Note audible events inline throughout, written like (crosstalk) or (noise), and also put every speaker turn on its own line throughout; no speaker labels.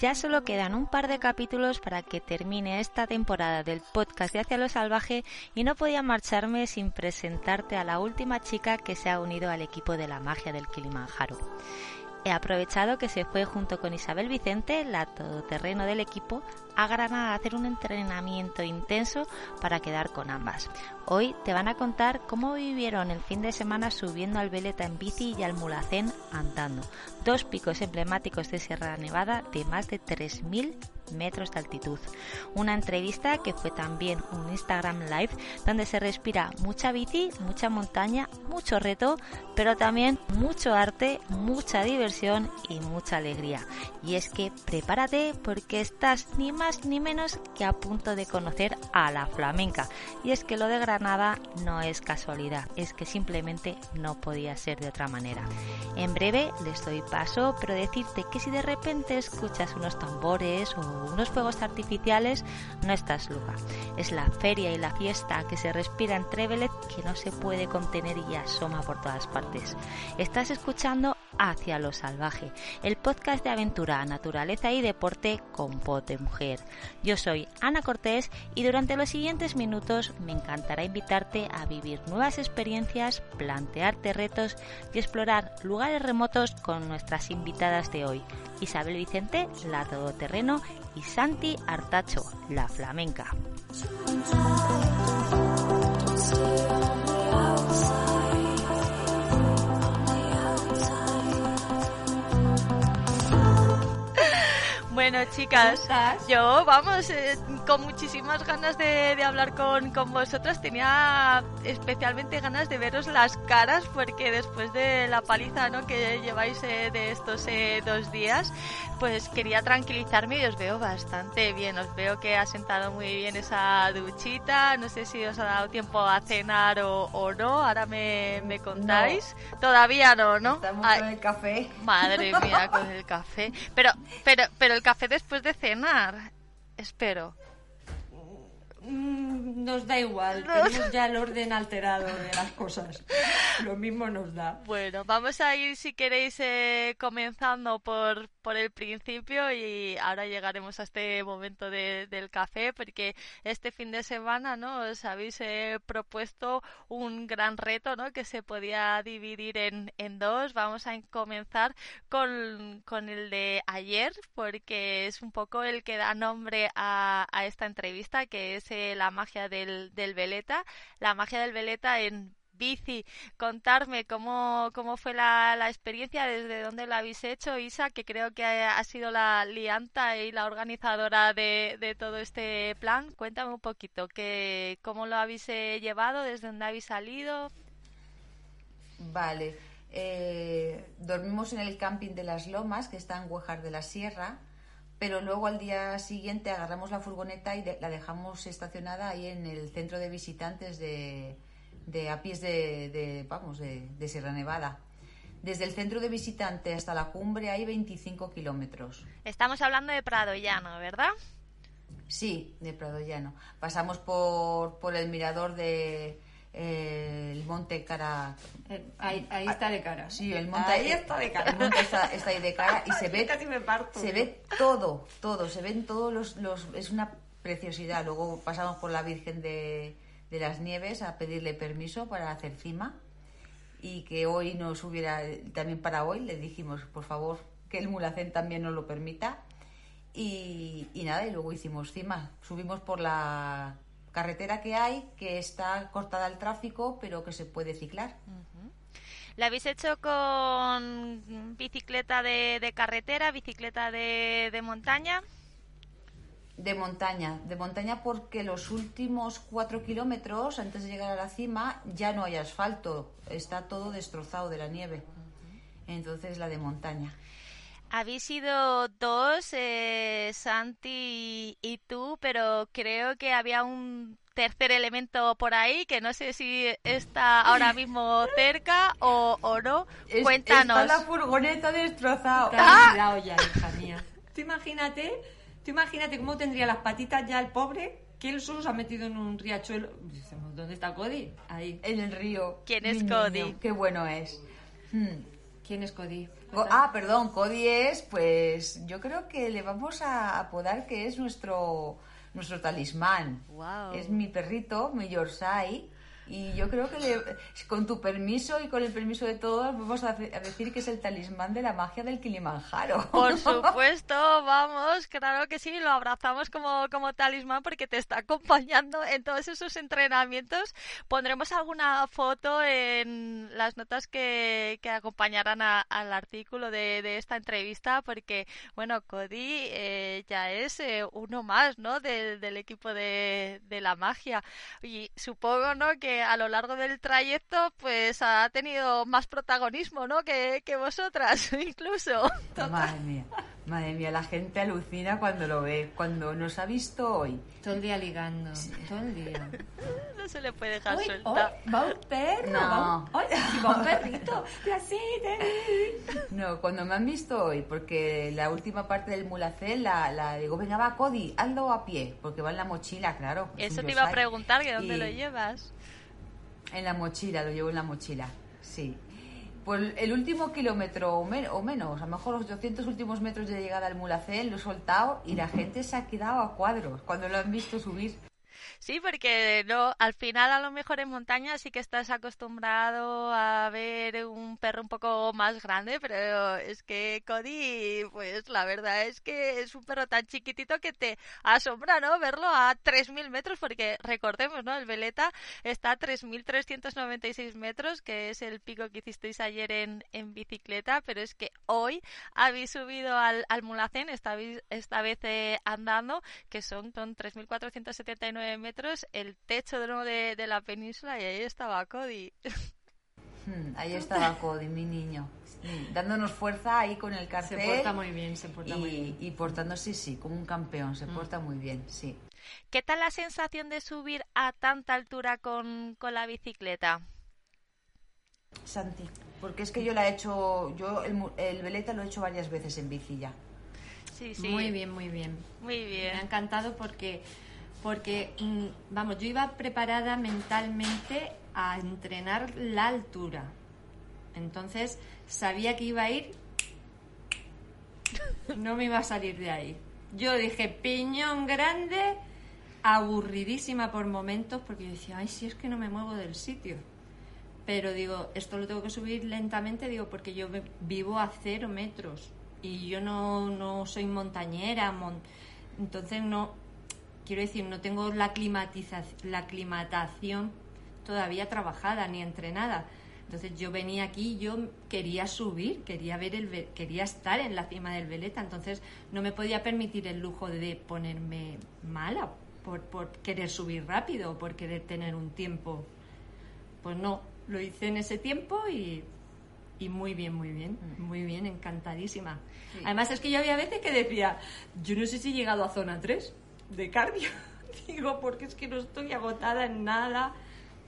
Ya solo quedan un par de capítulos para que termine esta temporada del podcast de Hacia lo Salvaje y no podía marcharme sin presentarte a la última chica que se ha unido al equipo de la magia del Kilimanjaro. He aprovechado que se fue junto con Isabel Vicente, la todoterreno del equipo, a Granada a hacer un entrenamiento intenso para quedar con ambas. Hoy te van a contar cómo vivieron el fin de semana subiendo al Veleta en bici y al Mulacén andando, dos picos emblemáticos de Sierra Nevada de más de 3.000 metros de altitud. Una entrevista que fue también un Instagram Live donde se respira mucha bici, mucha montaña, mucho reto, pero también mucho arte, mucha diversión y mucha alegría. Y es que prepárate porque estás ni más ni menos que a punto de conocer a la flamenca. Y es que lo de Granada no es casualidad, es que simplemente no podía ser de otra manera. En breve les doy paso, pero decirte que si de repente escuchas unos tambores o unos fuegos artificiales, no estás loca. Es la feria y la fiesta que se respira en Trevelet que no se puede contener y asoma por todas partes. Estás escuchando Hacia lo Salvaje, el podcast de aventura, naturaleza y deporte con pote mujer. Yo soy Ana Cortés y durante los siguientes minutos me encantará invitarte a vivir nuevas experiencias, plantearte retos y explorar lugares remotos con nuestras invitadas de hoy. Isabel Vicente, la todoterreno, y Santi Artacho, la flamenca. Bueno, chicas, yo, vamos, eh, con muchísimas ganas de, hablar con, con, vosotras. Tenía especialmente ganas de veros las caras porque después de la paliza ¿no? que lleváis eh, de estos eh, dos días, pues quería tranquilizarme y os veo bastante bien. Os veo que ha sentado muy bien esa duchita. No sé si os ha dado tiempo a cenar o, no. Ahora me, me contáis. Todavía no, ¿no?
Estamos con el café.
Madre mía, con el café. Pero, pero, pero el café después de cenar. Espero.
Mm, nos da igual, tenemos ya el orden alterado de las cosas. Lo mismo nos da.
Bueno, vamos a ir, si queréis, eh, comenzando por, por el principio y ahora llegaremos a este momento del café porque este fin de semana, ¿no? Os habéis eh, propuesto un gran reto, ¿no? Que se podía dividir en, en dos. Vamos a comenzar con, con, el de ayer porque es un poco el que da nombre a, a esta entrevista que es la magia del, del veleta, la magia del veleta en bici, contarme cómo, cómo fue la, la, experiencia, desde dónde la habéis hecho, Isa, que creo que ha, sido la lianta y la organizadora de, de, todo este plan. Cuéntame un poquito, que, cómo lo habéis eh, llevado, desde dónde habéis salido.
Vale, eh, dormimos en el camping de las Lomas, que está en Huejar de la Sierra pero luego al día siguiente agarramos la furgoneta y la dejamos estacionada ahí en el centro de visitantes de, de a pies de, vamos de, Sierra Nevada. Desde el centro de visitantes hasta la cumbre hay 25 kilómetros.
Estamos hablando de Prado Llano, ¿verdad?
Sí, de Prado Llano. Pasamos por, por el mirador de, eh, el monte cara.
Eh, ahí, ahí, está de cara.
Sí, el monte
ahí está de cara.
El monte está, ahí de cara y se (laughs) ve.
Casi me parto.
Se ve todo, todo. Se ven todos los, los. Es una preciosidad. Luego pasamos por la Virgen de, de las Nieves a pedirle permiso para hacer cima y que hoy nos hubiera. También para hoy le dijimos, por favor, que el Mulacén también nos lo permita. Y, y nada, y luego hicimos cima. Subimos por la carretera que hay que está cortada al tráfico, pero que se puede ciclar.
¿La habéis hecho con bicicleta de, carretera, bicicleta de, montaña?
De montaña, de montaña porque los últimos cuatro kilómetros antes de llegar a la cima ya no hay asfalto, está todo destrozado de la nieve. Entonces la de montaña.
Habéis sido dos, eh, Santi y, tú, pero creo que había un tercer elemento por ahí que no sé si está ahora mismo cerca o, o no. Cuéntanos.
Está la furgoneta destrozada.
¡Ah! ya, hija mía. (laughs) Tú imagínate, tú imagínate cómo tendría las patitas ya el pobre que él solo se ha metido en un riachuelo. ¿dónde está Cody? Ahí.
En el río.
¿Quién
Mi
es
niño,
Cody?
Qué bueno es. Hmm.
¿Quién es Cody?
Ah, perdón, Cody es, pues yo creo que le vamos a apodar que es nuestro nuestro talismán. Es mi perrito, mi Yorkshire, y yo creo que le- con tu permiso y con el permiso de todos vamos a, decir que es el talismán de la magia del Kilimanjaro.
Por supuesto, vamos, claro que sí, lo abrazamos como, como talismán porque te está acompañando en todos esos entrenamientos. Pondremos alguna foto en las notas que, que acompañarán a- al artículo de, de esta entrevista porque, bueno, Cody eh, ya es eh, uno más, ¿no? Del equipo de, de la magia. Y supongo, ¿no? Que a lo largo del trayecto, pues ha tenido más protagonismo, ¿no? Que, que vosotras, (laughs) incluso.
Madre mía, madre mía, la gente alucina cuando lo ve, cuando nos ha visto hoy.
Todo el día ligando. Todo el día. (laughs)
No se le puede dejar
¡Uy,
suelta.
va un perro!
No.
Va un, ¡Ay, sí, va un (laughs) perrito!
No, cuando me han visto hoy, porque la última parte del mulacel la, la digo, venga, va, Cody, hazlo a pie, porque va en la mochila, claro. es
Eso te iba a preguntar, que dónde
Y
lo llevas.
En la mochila, lo llevo en la mochila, sí. Pues el último kilómetro o, men- o menos, a lo mejor los 200 últimos metros de llegada al mulacel, lo he soltado y la gente se ha quedado a cuadros cuando lo han visto subir.
Sí, porque no, al final a lo mejor en montaña sí que estás acostumbrado a ver un perro un poco más grande, pero es que Cody, pues la verdad es que es un perro tan chiquitito que te asombra, ¿no? Verlo a 3.000 metros, porque recordemos, ¿no? El Veleta está a 3.396 metros, que es el pico que hicisteis ayer en, en bicicleta, pero es que hoy habéis subido al, al Mulhacén, esta, esta vez eh, andando, que son, son 3.479 metros, el techo de, nuevo de, de la península, y ahí estaba Cody.
Hmm, ahí estaba Cody, mi niño, dándonos fuerza ahí con el
Se
cartel.
porta muy bien, se porta muy
y,
bien.
y portándose, sí, como un campeón, se porta muy bien, sí.
¿Qué tal la sensación de subir a tanta altura con, con la bicicleta?
Santi, porque es que yo la he hecho, yo el, el veleta lo he hecho varias veces en bici ya.
Sí, sí.
Muy bien, muy bien.
Muy
Me ha
bien.
encantado porque, porque mm, vamos, yo iba preparada mentalmente a entrenar la altura. Entonces sabía que iba a ir, no me iba a salir de ahí. Yo dije, piñón grande, aburridísima por momentos, porque yo decía, ay, si es que no me muevo del sitio. Pero digo, esto lo tengo que subir lentamente, digo, porque yo vivo a cero metros y yo no, no soy montañera, mon- entonces no, quiero decir, no tengo la, climatiza- la aclimatación todavía trabajada ni entrenada. Entonces yo venía aquí, yo quería subir, quería ver el, quería estar en la cima del veleta, entonces no me podía permitir el lujo de ponerme mala por, por querer subir rápido, por querer tener un tiempo pues no, lo hice en ese tiempo y, y muy bien, muy bien, muy bien, encantadísima.
Sí.
Además es que yo había veces que decía, yo no sé si he llegado a zona 3 de cardio. (laughs) Digo, porque es que no estoy agotada en nada.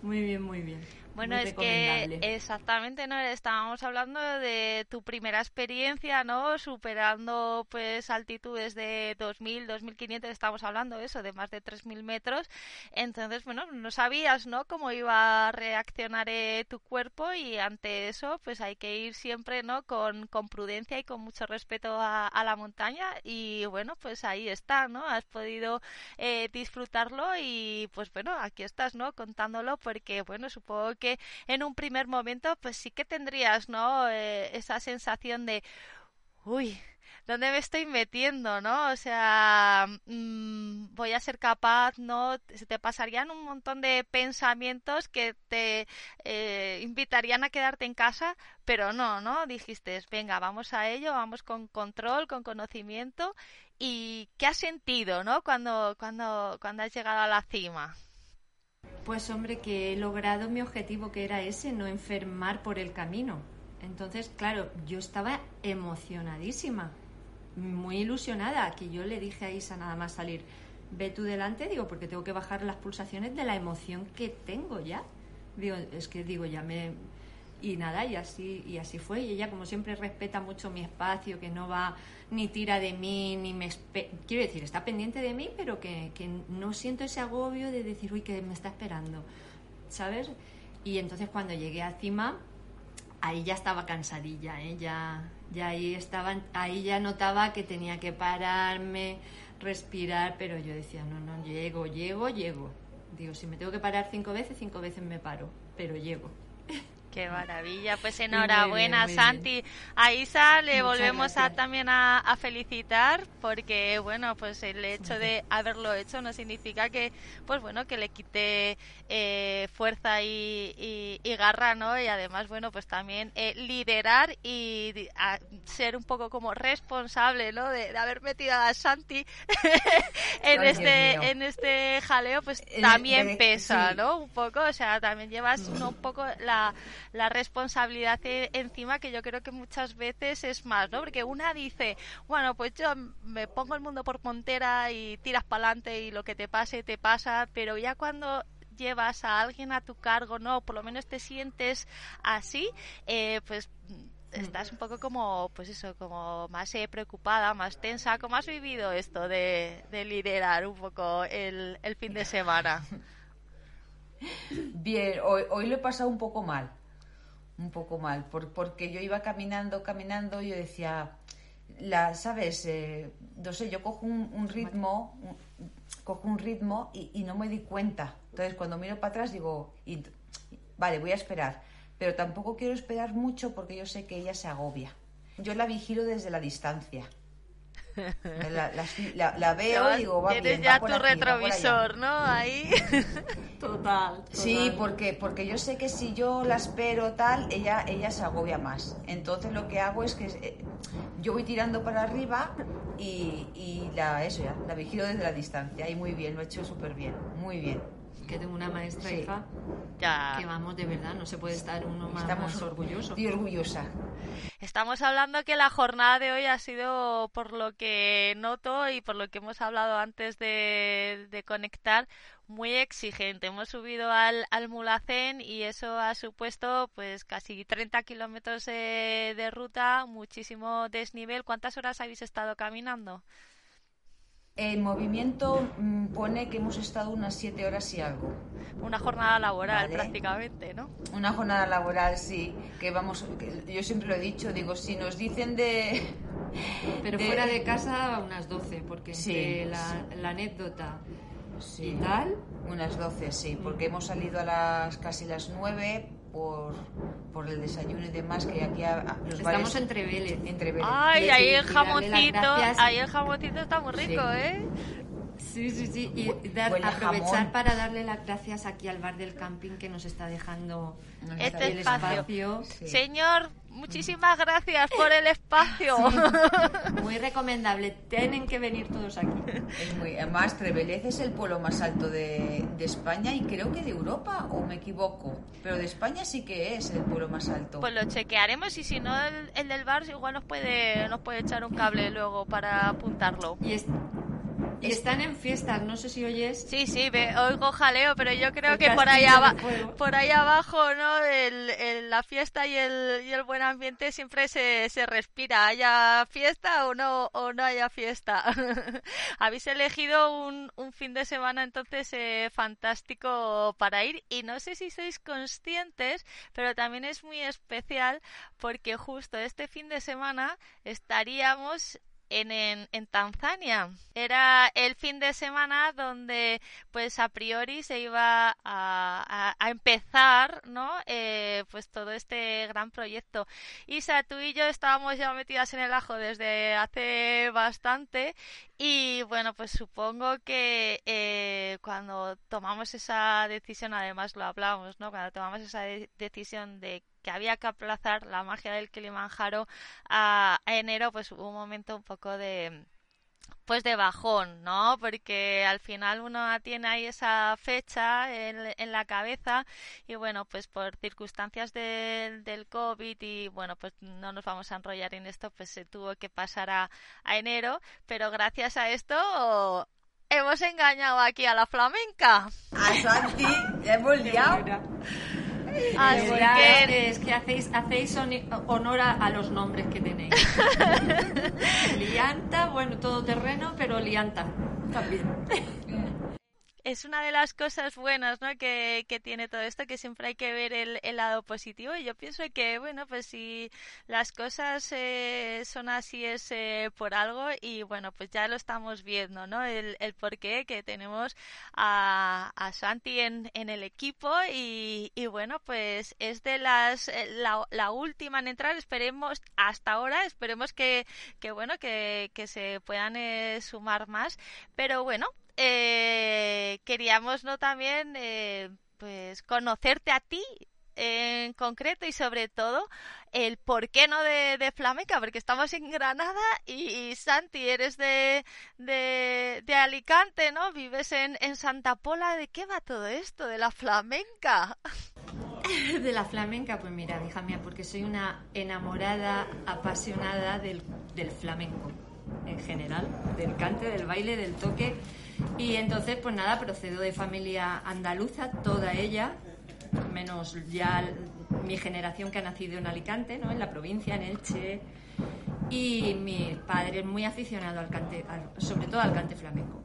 Muy bien, muy bien.
Bueno,
Muy
es que exactamente, ¿no? Estábamos hablando de tu primera experiencia, ¿no? Superando, pues, altitudes de 2.000, 2.500, estamos hablando de eso, de más de 3.000 metros. Entonces, bueno, no sabías, ¿no? Cómo iba a reaccionar eh, tu cuerpo y ante eso, pues hay que ir siempre, ¿no? Con, con prudencia y con mucho respeto a, a la montaña y, bueno, pues ahí está, ¿no? Has podido eh, disfrutarlo y, pues, bueno, aquí estás, ¿no? Contándolo porque, bueno, supongo que en un primer momento, pues sí que tendrías, ¿no? Eh, esa sensación de, uy, ¿dónde me estoy metiendo, no? O sea, mm, voy a ser capaz, ¿no? Se te pasarían un montón de pensamientos que te eh, invitarían a quedarte en casa, pero no, ¿no? Dijiste, venga, vamos a ello, vamos con control, con conocimiento. ¿Y qué has sentido, ¿no? Cuando, cuando, cuando has llegado a la cima.
Pues hombre, que he logrado mi objetivo, que era ese, no enfermar por el camino. Entonces, claro, yo estaba emocionadísima, muy ilusionada, que yo le dije a Isa nada más salir, ve tú delante, digo, porque tengo que bajar las pulsaciones de la emoción que tengo ya. Digo, es que digo, ya me... y nada, y así, y así fue. Y ella, como siempre, respeta mucho mi espacio, que no va ni tira de mí, ni me... Quiero decir, está pendiente de mí, pero que, que no siento ese agobio de decir, uy, que me está esperando, ¿sabes? Y entonces cuando llegué a cima, ahí ya estaba cansadilla, ¿eh? ya, ya ahí, estaba, ahí ya notaba que tenía que pararme, respirar, pero yo decía, no, no, llego, llego, llego. Digo, si me tengo que parar cinco veces, cinco veces me paro, pero llego. (laughs)
Qué maravilla, pues enhorabuena Santi. A Isa le volvemos a, también a, felicitar porque bueno, pues el hecho de haberlo hecho no significa que pues bueno, que le quite eh, fuerza y, garra, ¿no? Y además, bueno, pues también eh, liderar y ser un poco como responsable, ¿no? De, haber metido a Santi (laughs) en este en este jaleo, pues también pesa, ¿no? Un poco, o sea, también llevas un poco la la responsabilidad e-, encima que yo creo que muchas veces es más, ¿no? Porque una dice, bueno, pues yo me pongo el mundo por montera y tiras para adelante y lo que te pase, te pasa, pero ya cuando llevas a alguien a tu cargo, ¿no? Por lo menos te sientes así, eh, pues estás un poco como, pues eso, como más eh, preocupada, más tensa. ¿Cómo has vivido esto de, de liderar un poco el, el, fin de semana? (laughs)
Bien, hoy, hoy lo he pasado un poco mal un poco mal, porque yo iba caminando, caminando y yo decía, la, ¿sabes? Eh, no sé, yo cojo un, ritmo, cojo un ritmo y, no me di cuenta. Entonces, cuando miro para atrás digo, vale, voy a esperar, pero tampoco quiero esperar mucho porque yo sé que ella se agobia. Yo la vigilo desde la distancia. La, veo y digo, va
Tienes ya tu retrovisor, ¿no? Ahí. (laughs)
Total,
Sí, porque, porque yo sé que si yo la espero tal, ella, ella se agobia más. Entonces lo que hago es que eh, yo voy tirando para arriba y, y la, eso ya, la vigilo desde la distancia. Y muy bien, lo he hecho súper bien, muy bien
que tengo una maestra hija que vamos de verdad no se puede estar uno más, Estamos orgulloso
y orgullosa
Estamos hablando que la jornada de hoy ha sido por lo que noto y por lo que hemos hablado antes de, conectar muy exigente. Hemos subido al, al Mulacén y eso ha supuesto pues casi 30 kilómetros de, de ruta, muchísimo desnivel. ¿Cuántas horas habéis estado caminando?
El movimiento mm, pone que hemos estado unas siete horas y algo.
Una jornada laboral prácticamente, ¿no?
Una jornada laboral, sí. Que vamos, yo siempre lo he dicho, digo, si nos dicen de...
Pero fuera de casa unas doce, porque sí, la, anécdota y tal...
Unas doce, sí, porque hemos salido a las casi las nueve por, por el desayuno y demás que aquí
los estamos entre Vélez.
entre Vélez.
ay ahí el jamoncito ahí el jamoncito está muy rico eh
Sí, sí, sí. Y dar, aprovechar para darle las gracias aquí al bar del camping que nos está dejando
este espacio. Señor, muchísimas gracias por el espacio. (laughs)
muy recomendable. Tienen que venir todos aquí.
Es muy, además, Trevelez es el pueblo más alto de, de, España y creo que de Europa, o me equivoco. Pero de España sí que es el pueblo más alto.
Pues lo chequearemos y si no, el, del bar igual nos puede, nos puede echar un cable luego para apuntarlo.
Y es, están en fiestas, no sé si oyes.
Sí, sí, oigo jaleo, pero yo creo que por ahí, por ahí abajo, ¿no? El, la fiesta y el, y el buen ambiente siempre se, se respira, haya fiesta o no, o no haya fiesta. (laughs) Habéis elegido un, un fin de semana entonces eh, fantástico para ir y no sé si sois conscientes, pero también es muy especial porque justo este fin de semana estaríamos en, en, Tanzania. Era el fin de semana donde, pues a priori se iba a, a, empezar, ¿no? Eh, pues todo este gran proyecto. Isa, tú y yo estábamos ya metidas en el ajo desde hace bastante y bueno, pues supongo que eh, cuando tomamos esa decisión, además lo hablamos, ¿no? Cuando tomamos esa decisión de que había que aplazar la magia del Kilimanjaro a, a enero, pues hubo un momento un poco de pues de bajón, ¿no? Porque al final uno tiene ahí esa fecha en, en la cabeza y bueno, pues por circunstancias del del COVID y bueno, pues no nos vamos a enrollar en esto, pues se tuvo que pasar a, a enero, pero gracias a esto hemos engañado aquí a la flamenca.
A Santi, hemos liado.
Así
verdad
que
es que hacéis, hacéis honor a, a los nombres que tenéis. (laughs) Lianta, bueno, todo terreno, pero Lianta también.
Es una de las cosas buenas ¿no? que, que tiene todo esto, que siempre hay que ver el, el lado positivo. Y yo pienso que, bueno, pues si las cosas eh, son así es eh, por algo y, bueno, pues ya lo estamos viendo, ¿no? El, el porqué que tenemos a, a Santi en, en el equipo y, y, bueno, pues es de las, eh, la, la última en entrar, esperemos, hasta ahora, esperemos que, que bueno, que, que se puedan eh, sumar más. Pero bueno, eh, queríamos no también eh, pues conocerte a ti en concreto y sobre todo el por qué no de, de flamenca porque estamos en Granada y, Santi eres de, de, de, Alicante no vives en, en Santa Pola. De qué va todo esto de la flamenca (laughs)
de la flamenca pues mira hija mía porque soy una enamorada apasionada del, del flamenco en general del cante del baile del toque y entonces, pues nada, procedo de familia andaluza, toda ella, menos ya mi generación que ha nacido en Alicante, ¿no? En la provincia, en Elche. Y mi padre es muy aficionado al cante, sobre todo al cante flamenco.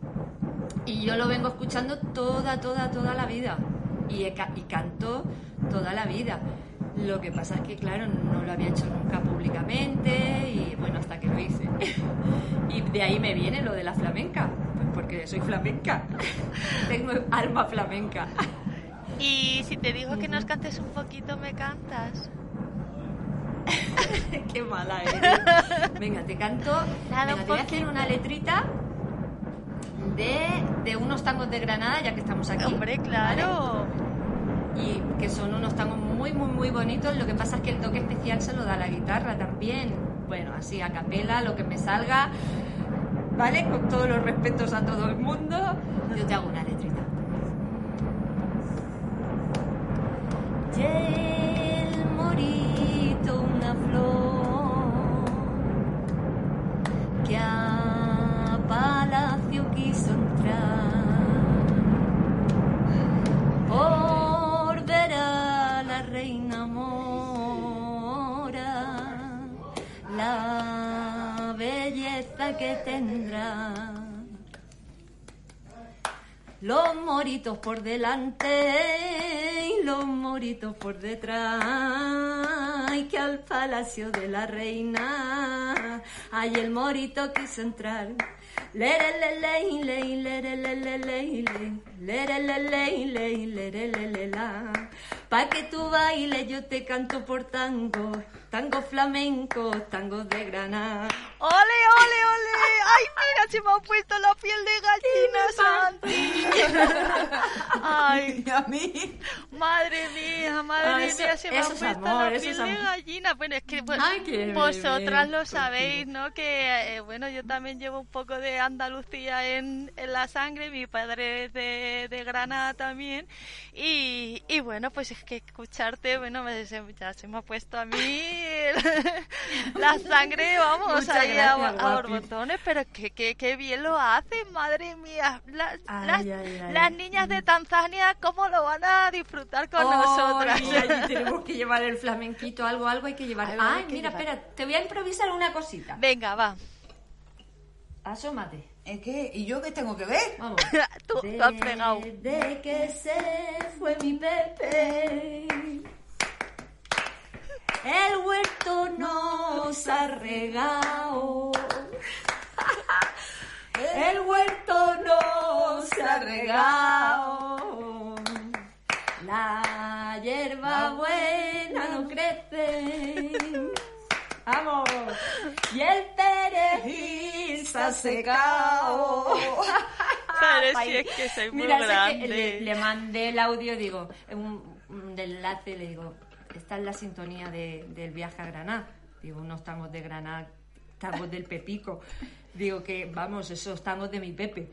Y yo lo vengo escuchando toda, toda, toda la vida. Y, he, y canto toda la vida. Lo que pasa es que, claro, no lo había hecho nunca públicamente y bueno, hasta que lo hice. (laughs) y de ahí me viene lo de la flamenca, pues porque soy flamenca. (laughs) Tengo alma flamenca.
y si te digo que nos cantes un poquito, ¿me cantas? (laughs)
Qué mala eres. Venga, te canto.
Nada,
venga, te voy a hacer una letrita de, de unos tangos de Granada, ya que estamos aquí.
Hombre, claro.
¿vale? Y que son unos tangos muy, muy, muy bonitos. Lo que pasa es que el toque especial se lo da la guitarra también. Bueno, así a capela, lo que me salga, ¿vale? Con todos los respetos a todo el mundo, yo te hago una letrita. El morito, una flor que a palacio quiso que tendrá. Los moritos por delante y los moritos por detrás. Y que al palacio de la reina hay el morito quiso entrar. Pa que tú bailes yo te canto por tango, tango flamenco, tango de Granada.
¡Ole, ole, ole! ¡Ay, mira, se me ha puesto la piel de gallina, Santi! (laughs) ¡Ay!
¿Y a mí?
Madre mía, madre
Ah, eso-
mía, se me ha puesto
es amor,
la piel de gallina. Bueno, es que bueno,
Ay,
vosotras
bebé,
lo sabéis, ¿no? Que, eh, bueno, yo también llevo un poco de Andalucía en, en la sangre, mi padre es de, de Granada también. Y, y bueno, pues es que escucharte, bueno, me- ya se me ha puesto a mí (laughs) la sangre, vamos, ahí a, a borbotones, pero que, que, que bien lo hacen, madre mía. Las,
Ay,
las,
ay, ay.
las niñas de Tanzania, ¿cómo lo van a disfrutar con
Ay,
nosotras?
allí tenemos que llevar el flamenquito, algo, algo hay que llevar.
Algo
Ay,
que
mira,
llevar.
espera, te voy a improvisar una cosita.
Venga, va.
Asómate.
¿Es que? ¿Y yo qué tengo que ver?
Vamos. (laughs)
Tú, tú has pegado.
Desde que se fue mi Pepe, el huerto nos ha regado. El huerto nos ha regado. La hierba buena no crece. Vamos. Y el perejil se ha secado. Ay,
si es que soy muy
Mira, que
grande.
le, le mandé el audio, digo, un, un enlace, le digo, esta es la sintonía de- del viaje a Granada. Digo, unos tangos de Granada, tangos del Pepico. Digo que, vamos, esos tangos de mi Pepe.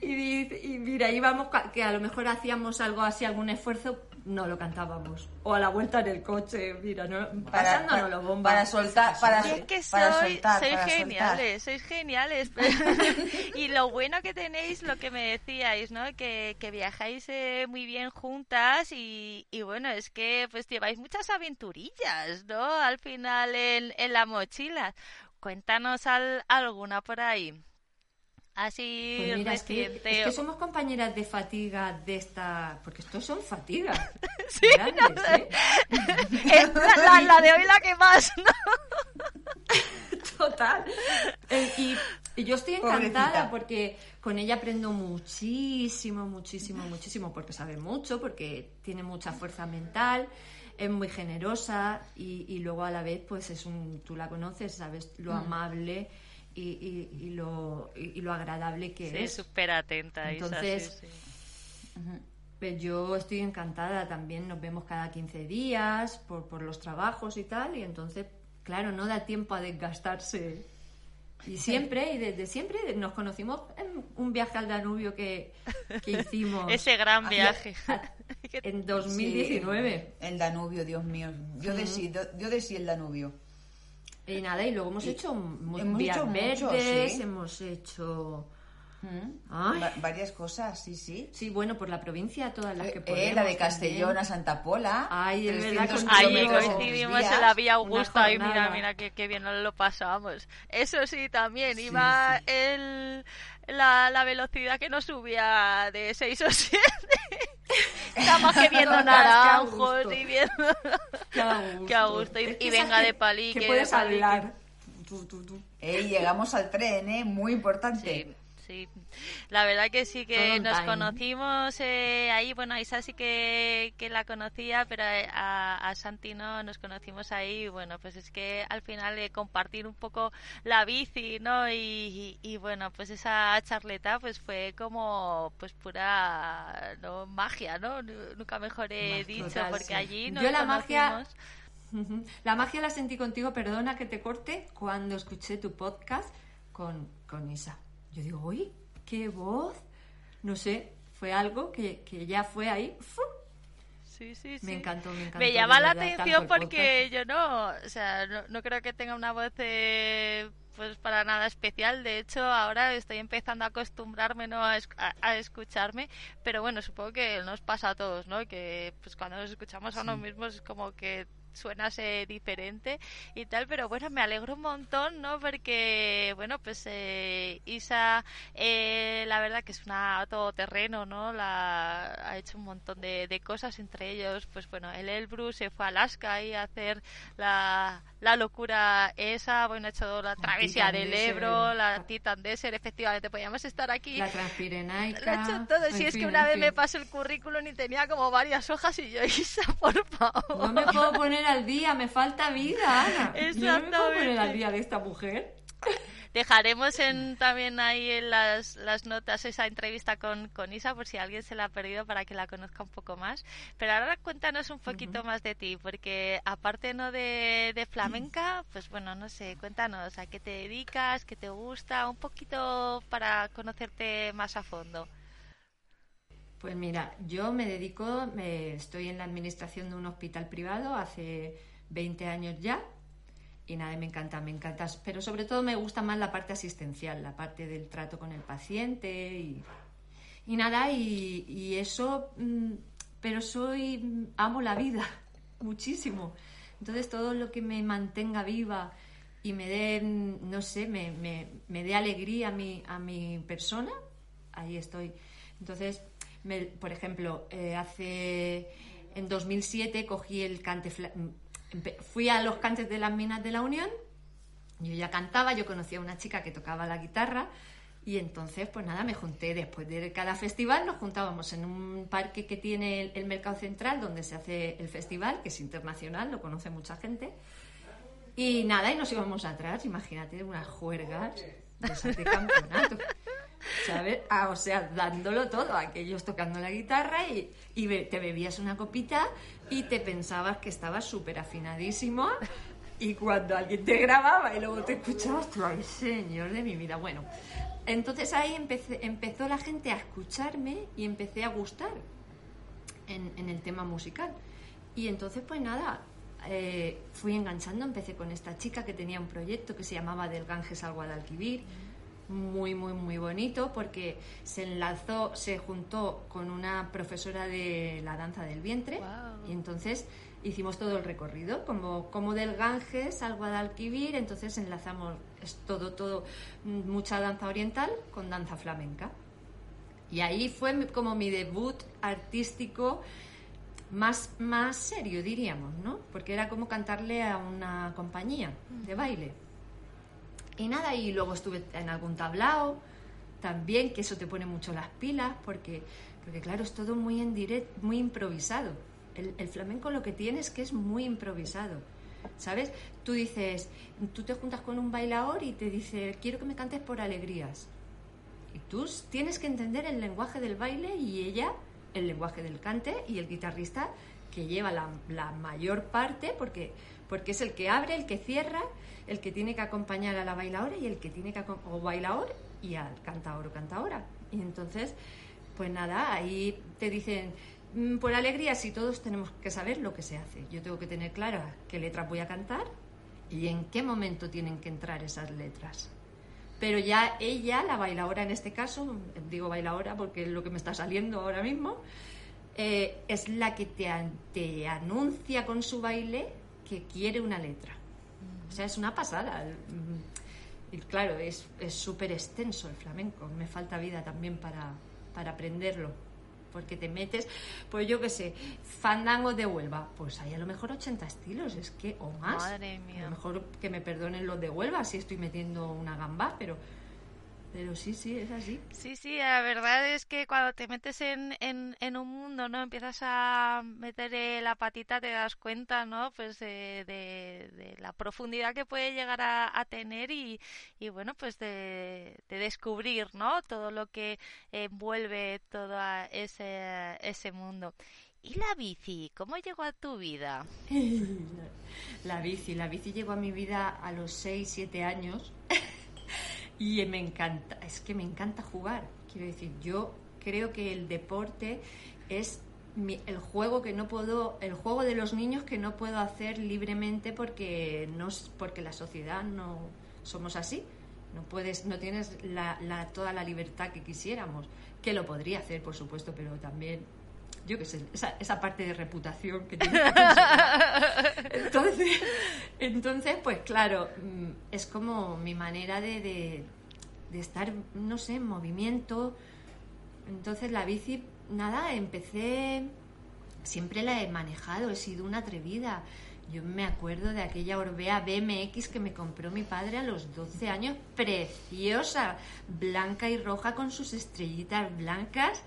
Y, dice- y mira, íbamos, ca- que a lo mejor hacíamos algo así, algún esfuerzo, no lo cantábamos. O a la vuelta en el coche, mira, no, pasándonos los bombas.
para soltar, para,
es que
para soltar,
sois
para
geniales, sois geniales. (laughs) y lo bueno que tenéis, lo que me decíais, ¿no? Que, que viajáis eh, muy bien juntas y, y bueno, es que pues lleváis muchas aventurillas, ¿no? Al final en, en la mochila. Cuéntanos al- alguna por ahí. Así
Pues mira, es que,
reciente.
es que somos compañeras de fatiga de esta... Porque estos son fatigas. (laughs)
Sí,
grandes,
no sé.
¿eh?
Es la, la- la de hoy la que más, ¿no?
Total. Eh, y, y yo estoy encantada
Pobrecita.
porque con ella aprendo muchísimo, muchísimo, muchísimo, porque sabe mucho, porque tiene mucha fuerza mental, es muy generosa y, y luego a la vez, pues es un, tú la conoces, sabes lo
Mm.
amable y, y- y lo, y, y lo agradable que
Sí,
es.
súper atenta. Isa,
Entonces,
sí, sí.
Pues yo estoy encantada también, nos vemos cada 15 días por, por los trabajos y tal, y entonces, claro, no da tiempo a desgastarse. Y siempre, y desde siempre, nos conocimos en un viaje al Danubio que, que hicimos (laughs)
Ese gran viaje. (laughs)
en 2019.
Sí, el Danubio, Dios mío. Yo de sí, yo, yo de sí el Danubio.
Y nada, y luego hemos hecho
hemos
vías
hecho mucho,
verdes,
sí.
hemos hecho...
Mm. Va- varias cosas, sí, sí.
Sí, bueno, por la provincia, todas las que
Eh,
podemos.
la de
también.
Castellón a Santa Pola.
Ay, es verdad,
300
con-
Ahí
kilómetros en
coincidimos
tres
en la. Vía Augusta y mira, mira qué, qué bien nos lo pasamos. Eso sí, también
Sí,
iba
sí.
El, la, la velocidad que nos subía de 6 o 7. Estamos que viendo (laughs) naranjos y viendo...
Qué a gusto.
Qué a gusto. Y- y venga de palique,
Que puedes
de palique.
hablar. Tú, tú, tú.
Eh, llegamos al tren, ¿eh? Muy importante.
Sí, sí. La verdad que sí que nos
time.
conocimos eh, ahí. Bueno, a Isa sí que, que la conocía, pero a, a Santi no nos conocimos ahí. Bueno, pues es que al final eh, compartir un poco la bici, ¿no? Y, y- y, bueno, pues esa charleta pues fue como pues pura ¿no? magia, ¿no? Nu- Nunca mejor he
Más
dicho,
total,
porque
sí.
allí nos
Yo la magia-
conocimos.
Ujú. La magia la sentí contigo, perdona que te corte, cuando escuché tu podcast con, con Isa. Yo digo, uy, qué voz. No sé, fue algo que, que ya fue ahí. ¡fu!
Sí, sí, sí.
Me encantó, me encantó.
Me llama la atención porque yo no, o sea, no, no creo que tenga una voz eh, pues para nada especial. De hecho, ahora estoy empezando a acostumbrarme ¿no? a, a- escucharme, pero bueno, supongo que nos pasa a todos, ¿no? Que pues cuando nos escuchamos a uno mismos es como que suenas eh, diferente y tal, pero bueno, me alegro un montón, ¿no? Porque, bueno, pues eh, Isa, eh, la verdad que es una todoterreno, ¿no? La, ha hecho un montón de, de cosas, entre ellos, pues bueno, el Elbrus se fue a Alaska y a hacer la, la locura esa, bueno, ha hecho la travesía
Titan
del. Ebro, la Titan Desert, efectivamente, podíamos estar aquí.
La transpirenaica.
Lo he hecho todo. Si es
fin,
que una vez
fin.
me pasó el currículum y tenía como varias hojas y yo, (laughs) Isa, por favor.
No me puedo poner al día, me falta vida, Ana. Yo no me puedo poner
Exactamente.
al día de esta mujer.
Dejaremos en, también ahí en las, las notas esa entrevista con, con Isa por si alguien se la ha perdido para que la conozca un poco más. Pero ahora cuéntanos un poquito más de ti, porque aparte no de, de flamenca, pues bueno, no sé, cuéntanos a qué te dedicas, qué te gusta, un poquito para conocerte más a fondo.
Pues mira, yo me dedico, me, estoy en la administración de un hospital privado hace 20 años ya y nada, me encanta, me encanta, pero sobre todo me gusta más la parte asistencial, la parte del trato con el paciente y, y nada, y, y eso, mm, pero soy, amo la vida (laughs) muchísimo. Entonces todo lo que me mantenga viva y me dé, mm, no sé, me, me, me dé alegría a mi, a mi persona, ahí estoy. Entonces, me- por ejemplo, eh, hace en 2007 cogí el cante, fui a los cantes de las minas de la Unión, yo ya cantaba, yo conocía a una chica que tocaba la guitarra y entonces, pues nada, me junté después de cada festival, nos juntábamos en un parque que tiene el, Mercado Central donde se hace el festival, que es internacional, lo conoce mucha gente. Y nada, y nos íbamos atrás, imagínate, unas juergas de campeonato. ¿Sabes? Ah, o sea, dándolo todo, aquellos tocando la guitarra y, te bebías una copita y te pensabas que estabas súper afinadísimo y cuando alguien te grababa y luego te escuchabas, tú, ay, señor de mi vida. Bueno, entonces ahí empezó la gente a escucharme y empecé a gustar en, en el tema musical. Y entonces, pues nada, eh, fui enganchando, empecé con esta chica que tenía un proyecto que se llamaba Del Ganges al Guadalquivir, muy, muy, muy bonito, porque se enlazó, se juntó con una profesora de la danza del vientre, y entonces hicimos todo el recorrido, como, como del Ganges al Guadalquivir, entonces enlazamos es todo, todo, mm, mucha danza oriental con danza flamenca. Y ahí fue como mi debut artístico más, más serio, diríamos, ¿no? Porque era como cantarle a una compañía de baile. Y nada, y luego estuve en algún tablao también, que eso te pone mucho las pilas, porque, porque claro, es todo muy en direct, muy improvisado. El, flamenco lo que tiene es que es muy improvisado. ¿Sabes? Tú dices, tú te juntas con un bailador y te dice, quiero que me cantes por alegrías. Y tú tienes que entender el lenguaje del baile y ella el lenguaje del cante y el guitarrista que lleva la mayor parte porque, porque es el que abre, el que cierra, el que tiene que acompañar a la bailadora y el que tiene que o bailador y al cantador o cantadora. Y entonces, pues nada, ahí te dicen, "Mm, por alegría, si todos tenemos que saber lo que se hace. Yo tengo que tener claro qué letras voy a cantar y en qué momento tienen que entrar esas letras pero ya ella, la bailadora en este caso, digo bailadora porque es lo que me está saliendo ahora mismo, eh, es la que te, te anuncia con su baile que quiere una letra. O sea, es una pasada. Y claro, es es súper extenso el flamenco. Me falta vida también para, para aprenderlo. Porque te metes, pues yo qué sé, fandango de Huelva. Pues hay a lo mejor 80 estilos, es que, o más.
Madre mía.
A lo mejor que me perdonen los de Huelva si estoy metiendo una gamba, pero, pero sí, sí, es así.
Sí, sí, la verdad es que cuando te metes en, en, en un mundo, ¿no? Empiezas a meter eh, la patita, te das cuenta, ¿no? Pues de, de, de la profundidad que puede llegar a, a tener y, y bueno, pues de, de descubrir, ¿no? Todo lo que envuelve todo ese, ese mundo. ¿Y la bici? ¿Cómo llegó a tu vida? (laughs)
La bici, la bici llegó a mi vida a los 6, 7 años (laughs) y me encanta, es que me encanta jugar. Quiero decir, yo creo que el deporte es mi- el juego que no puedo, el juego de los niños que no puedo hacer libremente porque no, porque la sociedad no somos así. No puedes, no tienes la, la- toda la libertad que quisiéramos, que lo podría hacer, por supuesto, pero también yo qué sé, esa, esa parte de reputación que conservar. Entonces, entonces, pues claro, mm, es como mi manera de, de, de estar, no sé, en movimiento. Entonces la bici, nada, empecé, siempre la he manejado, he sido una atrevida. Yo me acuerdo de aquella Orbea BMX que me compró mi padre a los 12 años, preciosa, blanca y roja con sus estrellitas blancas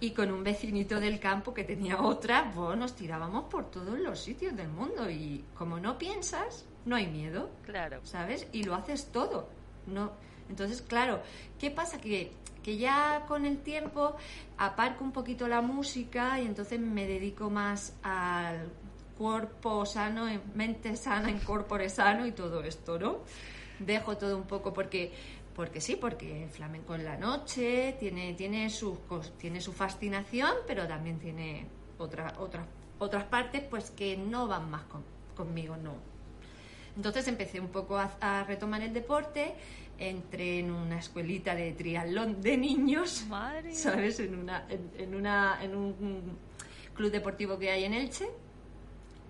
y con un vecinito del campo que tenía otra, pues nos tirábamos por todos los sitios del mundo y como no piensas, no hay miedo,
Claro.
¿sabes? Y lo haces todo. No, entonces, claro, ¿qué pasa? Que, que ya con el tiempo aparco un poquito la música y entonces me dedico más al cuerpo sano, en mente sana, en corpore sano y todo esto, ¿no? Dejo todo un poco porque porque sí, porque el flamenco en la noche tiene tiene sus cos- tiene su fascinación, pero también tiene otra, otras otras partes pues que no van más con- conmigo, no. Entonces empecé un poco a, a retomar el deporte, entré en una escuelita de triatlón de niños,
Madre.
¿sabes? En, una, en, en una, en un club deportivo que hay en Elche.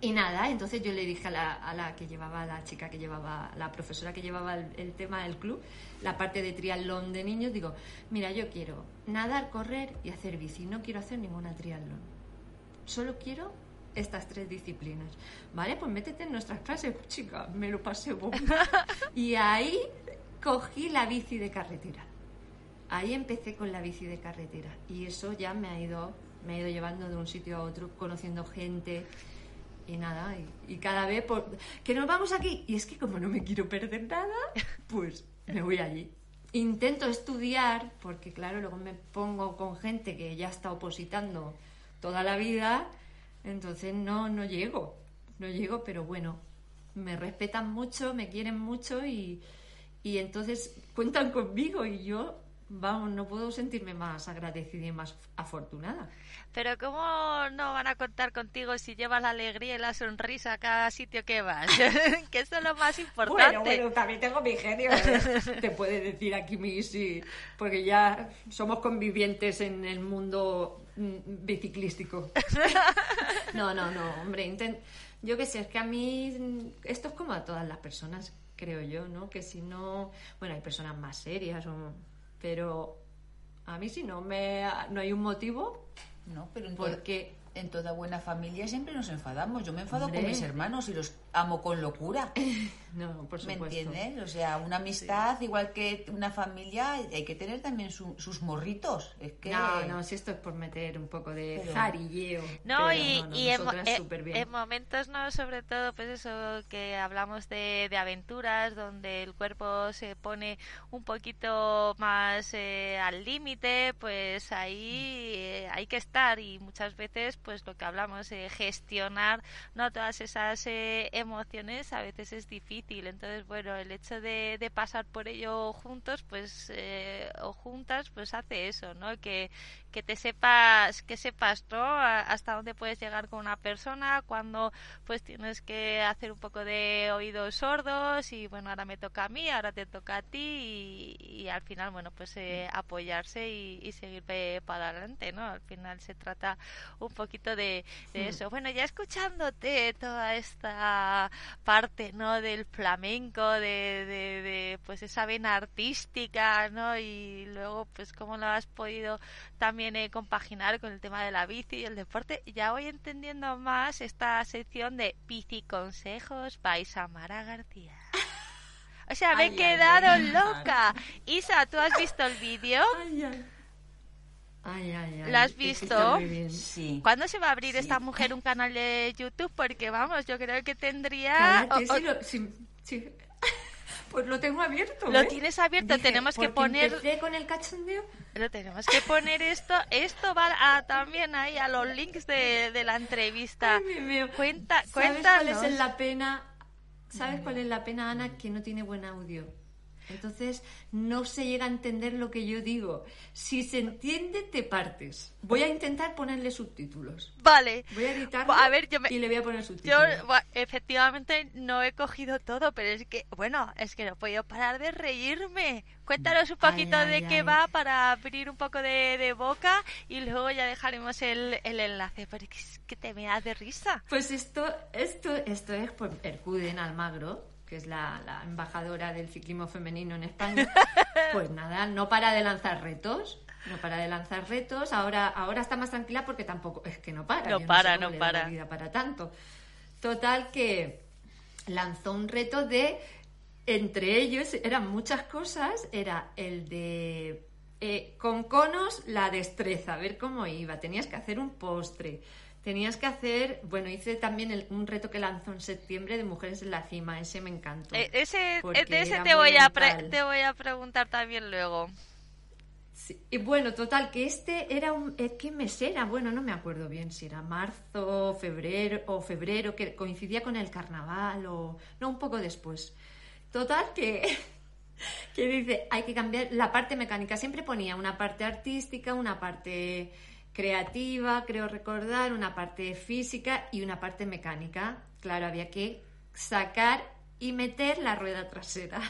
Y nada, entonces yo le dije a la, a la que llevaba, a la chica que llevaba, la profesora que llevaba el, el tema del club, la parte de triatlón de niños, digo, mira, yo quiero nadar, correr y hacer bici, no quiero hacer ninguna triatlón. Solo quiero estas tres disciplinas. Vale, pues métete en nuestras clases, chica, me lo pasé bomba. (laughs) y ahí cogí la bici de carretera. Ahí empecé con la bici de carretera y eso ya me ha ido, me ha ido llevando de un sitio a otro, conociendo gente y nada, y, cada vez por, que nos vamos aquí y es que como no me quiero perder nada, pues me voy allí. Intento estudiar porque claro, luego me pongo con gente que ya está opositando toda la vida, entonces no no llego, no llego, pero bueno, me respetan mucho, me quieren mucho y Y entonces cuentan conmigo y yo, vamos, no puedo sentirme más agradecida y más afortunada.
Pero ¿cómo no van a contar contigo si llevas la alegría y la sonrisa a cada sitio que vas? (laughs) que eso es lo más importante.
Bueno, bueno, también tengo mi genio. ¿eh? Te puede decir aquí mi sí, porque ya somos convivientes en el mundo mm, biciclístico. no, no, no, hombre, intent... yo qué sé, es que a mí esto es como a todas las personas, creo yo, ¿no? Que si no, bueno, hay personas más serias, o... pero a mí si no me no hay un motivo,
no, pero en
porque
en toda buena familia siempre nos enfadamos. Yo me enfado con mis hermanos y los amo con locura. (laughs)
no, por supuesto.
¿Me entiendes? O sea, una amistad, igual que una familia, hay que tener también sus morritos. Es que...
No, no, si esto es por meter un poco de zarilleo.
No, y, y en, en, momentos, no, sobre todo, pues eso, que hablamos de, de, aventuras, donde el cuerpo se pone un poquito más eh, al límite, pues ahí eh, hay que estar y muchas veces pues lo que hablamos, eh, gestionar no todas esas eh, emociones a veces es difícil. Entonces, bueno, el hecho de, de pasar por ello juntos, pues, eh, o juntas, pues hace eso, ¿no? Que, que te sepas, que sepas, ¿no? Hasta dónde puedes llegar con una persona, cuando pues tienes que hacer un poco de oídos sordos y bueno, ahora me toca a mí, ahora te toca a ti y, al final, bueno, pues apoyarse y, y seguir para adelante, ¿no? Al final se trata un poquito de, hmm. eso. Bueno, ya escuchándote toda esta parte, ¿no? Del flamenco, de, de, pues esa vena artística, ¿no? Y luego, pues cómo lo has podido también eh, compaginar con el tema de la bici y el deporte. Ya voy entendiendo más esta sección de bici consejos by Samara García. O sea, me he quedado loca. Isa, ¿tú has visto el vídeo?
Ay, ay, ay.
¿La has visto?
Sí.
¿Cuándo se va a abrir esta mujer un canal de YouTube? Porque vamos, yo creo que tendría.
Pues lo tengo abierto.
Lo ¿eh? tienes abierto, tenemos que poner.
con el cachondeo.
Lo tenemos que poner esto. Esto va también ahí a los links de, de la entrevista. Cuenta,
¿Sabes cuál es la pena? ¿Sabes cuál es la pena, Ana? Que no tiene buen audio. Entonces no se llega a entender lo que yo digo. Si se entiende, te partes. Voy a intentar ponerle subtítulos.
Vale.
Voy a editarlo a ver, yo y le voy a poner subtítulos.
Yo efectivamente no he cogido todo, pero es que, bueno, es que no puedo parar de reírme. Cuéntanos un poquito de qué va para abrir un poco de, boca y luego ya dejaremos el, enlace, porque es que te me da de risa.
Pues esto, esto, esto es por Ercuden Almagro que es la, embajadora del ciclismo femenino en España, (laughs) pues nada, no para de lanzar retos, no para de lanzar retos, ahora, ahora está más tranquila porque tampoco, es que no para.
No para, no, para.
vida para tanto. Total que lanzó un reto de, entre ellos, eran muchas cosas, era el de eh, con conos la destreza, a ver cómo iba, tenías que hacer un postre Tenías que hacer, bueno, hice también un reto que lanzó en septiembre de Mujeres en la Cima, ese me encantó.
Eh, ese, eh, de ese te voy, a te voy a preguntar también luego.
y bueno, total, que este era un... ¿Qué mes era? Bueno, no me acuerdo bien si era marzo, febrero o febrero, que coincidía con el carnaval o... No, un poco después. Total, que... (laughs) que dice, hay que cambiar la parte mecánica. Siempre ponía una parte artística, una parte creativa, creo recordar, una parte física y una parte mecánica. Claro, había que sacar y meter la rueda trasera.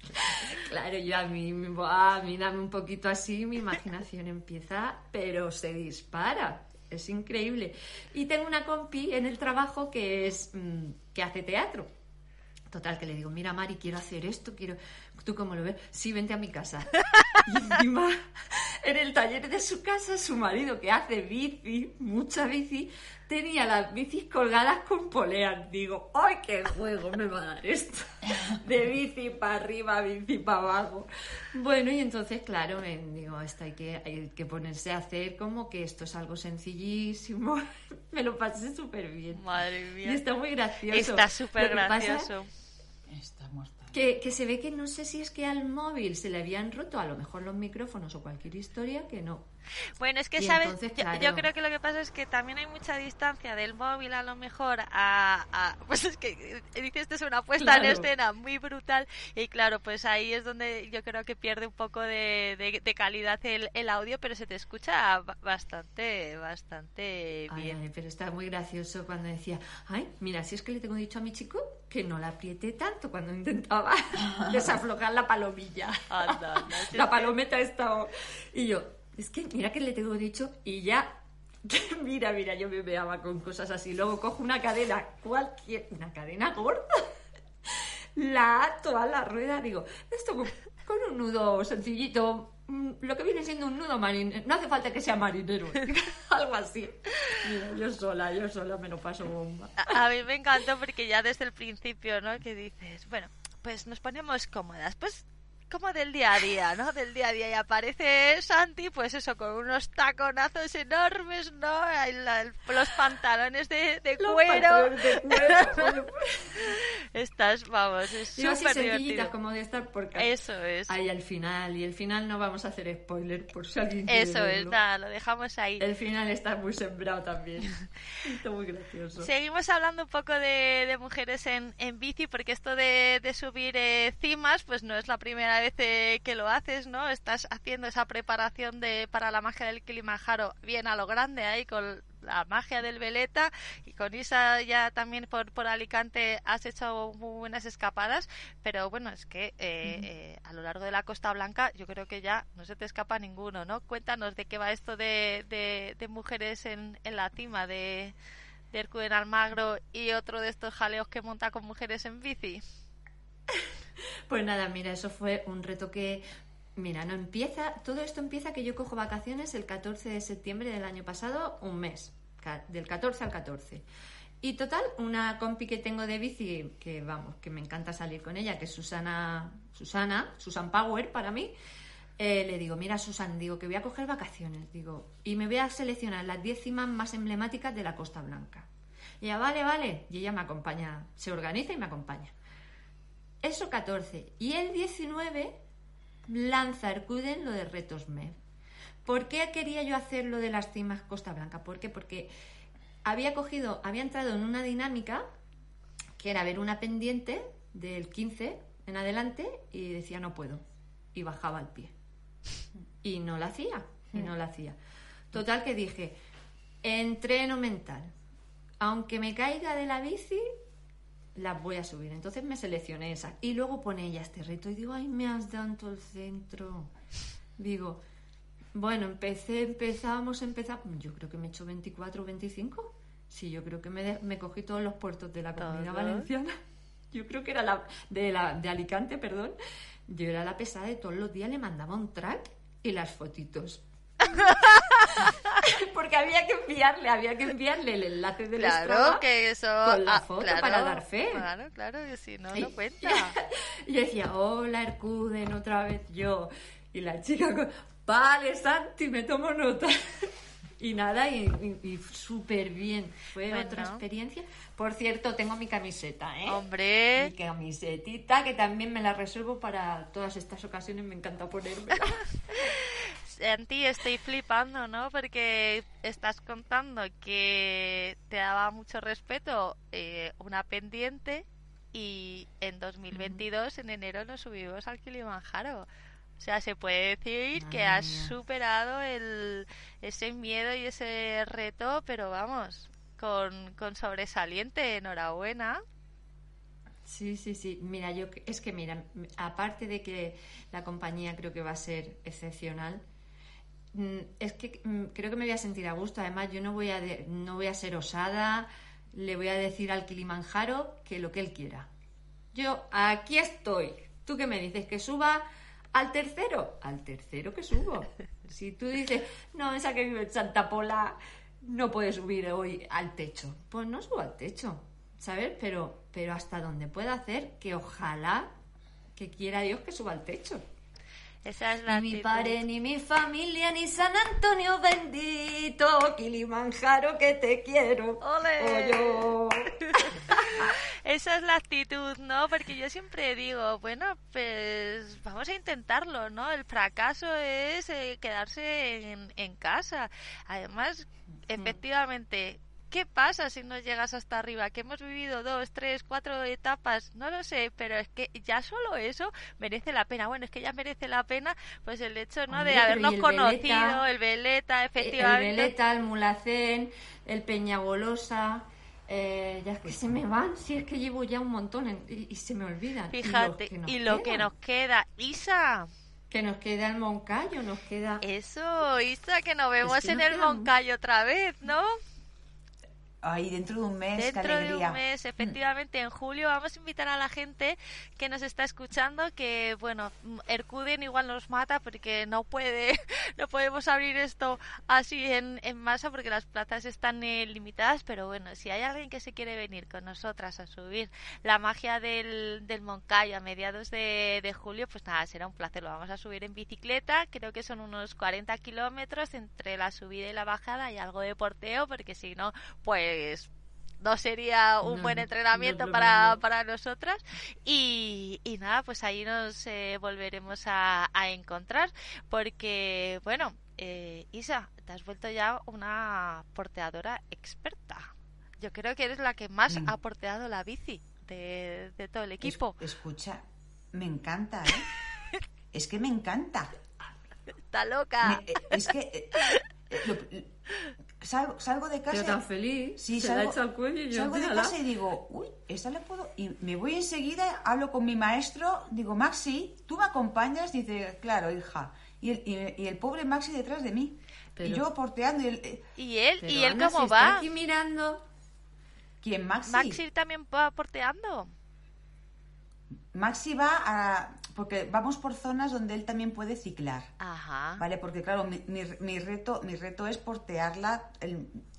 (laughs) claro, yo a mí, a mí dame un poquito así, mi imaginación empieza, pero se dispara. Es increíble. Y tengo una compi en el trabajo que es mm, que hace teatro. Total, que le digo, mira Mari, quiero hacer esto, quiero... ¿Tú cómo lo ves? Sí, vente a mi casa. (laughs) Y encima, en el taller de su casa, su marido, que hace bici, mucha bici, tenía las bicis colgadas con poleas. Digo, ¡ay, qué juego me va a dar esto! (laughs) De bici para arriba, bici para abajo. Bueno, y entonces, claro, me, digo, esto hay que, hay que ponerse a hacer como que esto es algo sencillísimo. (laughs) me lo pasé súper bien.
Madre mía.
Y está muy gracioso.
Está súper gracioso.
Está muerta.
Que, que se ve que no sé si es que al móvil se le habían roto a lo mejor los micrófonos o cualquier historia que no.
Bueno, es que,
Y
¿sabes?
entonces,
Yo- creo que lo que pasa es que también hay mucha distancia del móvil a lo mejor a... a- (laughs) pues es que eh, dices, esto es una puesta en
Claro.
escena muy brutal y claro, pues ahí es donde yo creo que pierde un poco de, de- de calidad el, el audio, pero se te escucha ba- bastante, bastante bien.
ay, pero está muy gracioso cuando decía, ay, mira, si es que le tengo dicho a mi chico que no la apriete tanto cuando intentaba (laughs) desaflojar la palomilla.
Anda, (laughs) es
la palometa estaba... Y yo, es que mira que le tengo dicho y ya... (laughs) mira, mira, yo me veaba con cosas así. Luego cojo una cadena, cualquier... Una cadena gorda. (laughs) la ato a la rueda, digo, esto con, un nudo sencillito, mm, lo que viene siendo un nudo marinero, no hace falta que sea marinero, (laughs) algo así. Mira, yo sola, yo sola me lo paso bomba.
A, a mí me encantó porque ya desde el principio, ¿no? Que dices, bueno, pues nos ponemos cómodas, pues como del día a día, ¿no? Del día a día y aparece Santi, pues eso, con unos taconazos enormes, ¿no? Los pantalones de, de
Los
cuero.
pantalones de cuero. (laughs)
Estás, vamos, es súper divertido.
como de estar por casa.
Eso es.
Ahí al final, y el final no vamos a hacer spoiler por si alguien quiere
Eso es,
verlo.
nada, lo dejamos ahí.
El final está muy sembrado también. (laughs) Está muy gracioso.
Seguimos hablando un poco de, de mujeres en, en bici, porque esto de, de subir eh, cimas, pues no es la primera vez eh, que lo haces, ¿no? Estás haciendo esa preparación de para la magia del Kilimanjaro bien a lo grande ahí con la magia del Veleta y con Isa ya también por, por Alicante has hecho muy buenas escapadas, pero bueno, es que eh, eh, a lo largo de la Costa Blanca yo creo que ya no se te escapa ninguno, ¿no? Cuéntanos de qué va esto de, de, de mujeres en, en la cima de de Hercuden Almagro y otro de estos jaleos que monta con mujeres en bici. (laughs) (laughs)
Pues nada, mira, eso fue un reto que, mira, no empieza, todo esto empieza que yo cojo vacaciones el 14 de septiembre del año pasado, un mes, del 14 al 14. Y total, una compi que tengo de bici, que vamos, que me encanta salir con ella, que es Susana, Susana, Susan Power para mí, eh, le digo, mira Susan, digo que voy a coger vacaciones, digo, y me voy a seleccionar las 10 cimas más emblemáticas de la Costa Blanca. Y ella, vale, vale, y ella me acompaña, se organiza y me acompaña. Eso 14. Y el 19 lanza Ercuden lo de Retos MEV. ¿Por qué quería yo hacer lo de las cimas Costa Blanca? ¿Por qué? Porque había cogido, había entrado en una dinámica que era ver una pendiente del 15 en adelante y decía no puedo. Y bajaba el pie. Y no la hacía. Y no la hacía. Total que dije, entreno mental. Aunque me caiga de la bici, las voy a subir. Entonces me seleccioné esa. Y luego pone ella este reto y digo, ay, me has dado en todo el centro. Digo, bueno, empecé, empezamos, empezamos. Yo creo que me he hecho 24 o 25. Sí, yo creo que me, de- me cogí todos los puertos de la comunidad valenciana. (laughs) Yo creo que era la de, la de Alicante, perdón. Yo era la pesada de todos los días, le mandaba un track y las fotitos. (laughs) (laughs) Porque había que enviarle, había que enviarle el enlace del
Claro, que eso.
con la
ah,
foto
claro,
para dar fe.
Claro, claro, que si no, (laughs)
Y-
no cuenta. (laughs)
Y yo decía, hola Ercuden, otra vez yo. Y la chica, con, vale, Santi, me tomo nota. Y nada, y, y- y súper bien. Fue
Bueno.
otra experiencia. Por cierto, tengo mi camiseta, ¿eh? Mi
Hombre,
camisetita, que también me la reservo para todas estas ocasiones, me encanta ponérmela.
En ti estoy flipando, ¿no? Porque estás contando que te daba mucho respeto eh, una pendiente y en 2022, en enero, nos subimos al Kilimanjaro. O sea, se puede decir que has
mía.
superado el, ese miedo y ese reto, pero vamos, con, con sobresaliente, enhorabuena.
Sí, sí, sí. Mira, yo es que mira, aparte de que la compañía creo que va a ser excepcional, es que mm, creo que me voy a sentir a gusto. Además, yo no voy a de- no voy a ser osada. Le voy a decir al Kilimanjaro que lo que él quiera. Yo aquí estoy. ¿Tú qué me dices? ¿Que suba al tercero? Al tercero que subo. (laughs) Si tú dices, no, esa que vive en Santa Pola no puede subir hoy al techo. Pues no subo al techo, ¿sabes? Pero, pero hasta donde pueda hacer, que ojalá que quiera Dios que suba al techo.
Esa es la
Ni mi padre, ni mi familia, ni San Antonio bendito, Kilimanjaro que te quiero.
¡Ole!
Oh, (laughs)
esa es la actitud, ¿no? Porque yo siempre digo, bueno, pues vamos a intentarlo, ¿no? El fracaso es eh, quedarse en, en casa. Además, efectivamente, ¿Qué pasa si no llegas hasta arriba? Que hemos vivido dos, tres, cuatro etapas, no lo sé, pero es que ya solo eso merece la pena. Bueno, es que ya merece la pena, pues el hecho, ¿no? de habernos conocido, el Veleta, efectivamente.
El Veleta, el Mulacén, el Peñagolosa. Eh, ya es que se me van, si es que llevo ya un montón y, se me olvidan.
Fíjate, y lo, que, nos queda, Isa.
Que nos queda el Moncayo, nos queda...
Eso, Isa, que nos vemos en el Moncayo otra vez, ¿no?
Ahí dentro de un mes,
Dentro de un mes, efectivamente, en julio vamos a invitar a la gente que nos está escuchando que, bueno, Ercuden igual nos mata porque no puede, (laughs) no podemos abrir esto así en, en masa porque las plazas están eh, limitadas, pero bueno, si hay alguien que se quiere venir con nosotras a subir la magia del, del Moncayo a mediados de, de julio, pues nada, será un placer. Lo vamos a subir en bicicleta, creo que son unos 40 kilómetros entre la subida y la bajada y algo de porteo, porque si no, pues no sería un buen entrenamiento para, para nosotras. Y, y, nada pues ahí nos eh, volveremos a, encontrar porque bueno eh, Isa te has vuelto ya una porteadora experta. Yo creo que eres la que más ha porteado la bici de, todo el equipo.
escucha me encanta ¿eh? (laughs) es que me encanta.
Está loca.
Es que salgo, salgo de casa.
tan feliz.
Sí, salgo, salgo de casa y digo, uy, esta le puedo. Y me voy enseguida, hablo con mi maestro, digo, Maxi, ¿tú me acompañas? Dice, claro, hija. Y el, y el, pobre Maxi detrás de mí. y yo porteando. Y,
eh, ¿Y él? ¿Y él cómo va?
aquí mirando.
¿Quién, Maxi?
Maxi también va porteando.
Maxi va a porque vamos por zonas donde él también puede ciclar.
Ajá.
¿Vale? Porque claro, mi, mi, reto, mi reto es portearla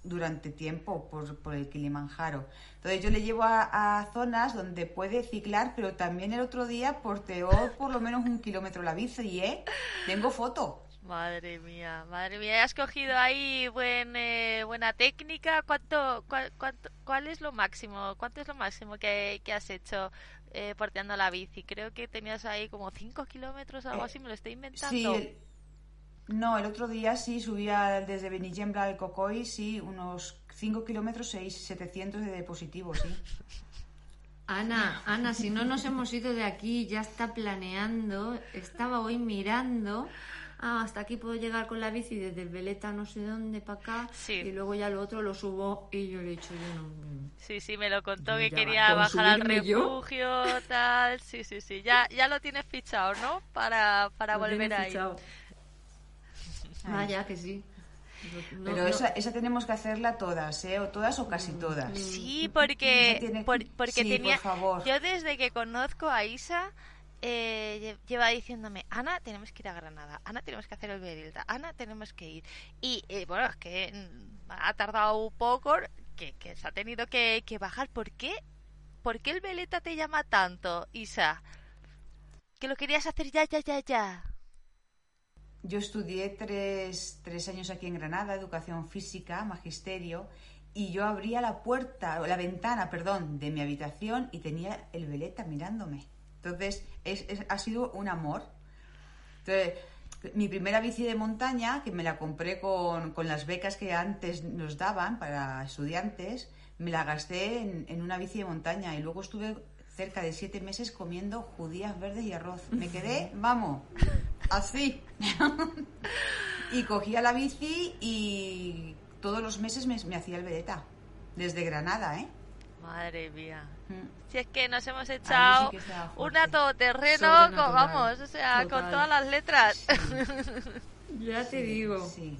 durante tiempo por, por, el Kilimanjaro. Entonces yo le llevo a, zonas donde puede ciclar, pero también el otro día porteó por lo menos un kilómetro la bici, ¿eh? Tengo foto.
Madre mía, madre mía, has cogido ahí buen, eh, buena técnica. ¿Cuánto, cuál, cuánto, ¿Cuál es lo máximo? ¿Cuánto es lo máximo que, que has hecho eh, porteando la bici. Creo que tenías ahí como 5 kilómetros, algo eh, así, me lo estoy inventando.
Sí, no, el otro día sí subía desde Benillembra al Cocoy, sí, unos 5 kilómetros, 6, 700 de positivo, sí. (laughs)
Ana, Ana, si no nos hemos ido de aquí, ya está planeando, estaba hoy mirando ah, hasta aquí puedo llegar con la bici desde el Veleta no sé dónde para acá y luego ya lo otro lo subo y yo le he dicho yo no
sí sí me lo contó que quería bajar al refugio tal sí sí sí ya ya lo tienes fichado no para para volver ahí.
ah (laughs) ya que sí.
Pero Esa, esa tenemos que hacerla todas, ¿eh? O todas o casi todas.
Sí, porque, porque tenía... Yo desde que conozco a Isa, eh, lleva diciéndome, Ana, tenemos que ir a Granada, Ana, tenemos que hacer el Berilda, Ana, tenemos que ir. Y eh, bueno, es que mm, ha tardado un poco, que, se ha tenido que, bajar. ¿Por qué? ¿Por qué el Veleta te llama tanto, Isa? Que lo querías hacer ya, ya, ya, ya.
Yo estudié tres, tres años aquí en Granada, educación física, magisterio, y yo abría la puerta, la ventana, perdón, de mi habitación y tenía el Veleta mirándome. Entonces, es, ha sido un amor. Entonces, mi primera bici de montaña, que me la compré con, con, las becas que antes nos daban para estudiantes, me la gasté en, en, una bici de montaña y luego estuve cerca de siete meses comiendo judías verdes y arroz. Me quedé, (laughs) vamos, así. (laughs) y cogía la bici y todos los meses me, me hacía el vedeta, desde Granada, ¿eh?
Madre mía. Si es que nos hemos echado una todoterreno, vamos, o sea, con todas las letras. (laughs)
ya te digo.
Sí,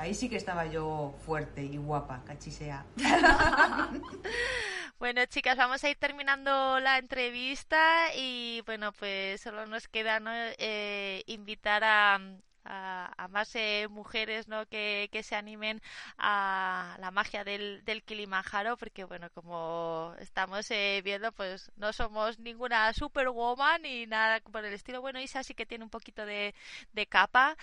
ahí, sí que estaba yo fuerte y guapa, cachisea. (laughs)
bueno, chicas, vamos a ir terminando la entrevista y bueno, pues solo nos queda ¿no? Eh, invitar a, a, más eh, mujeres ¿no? que, que, se animen a la magia del, del Kilimanjaro, porque bueno, como estamos eh, viendo, pues no somos ninguna superwoman ni nada por el estilo. Bueno, Isa sí que tiene un poquito de, de capa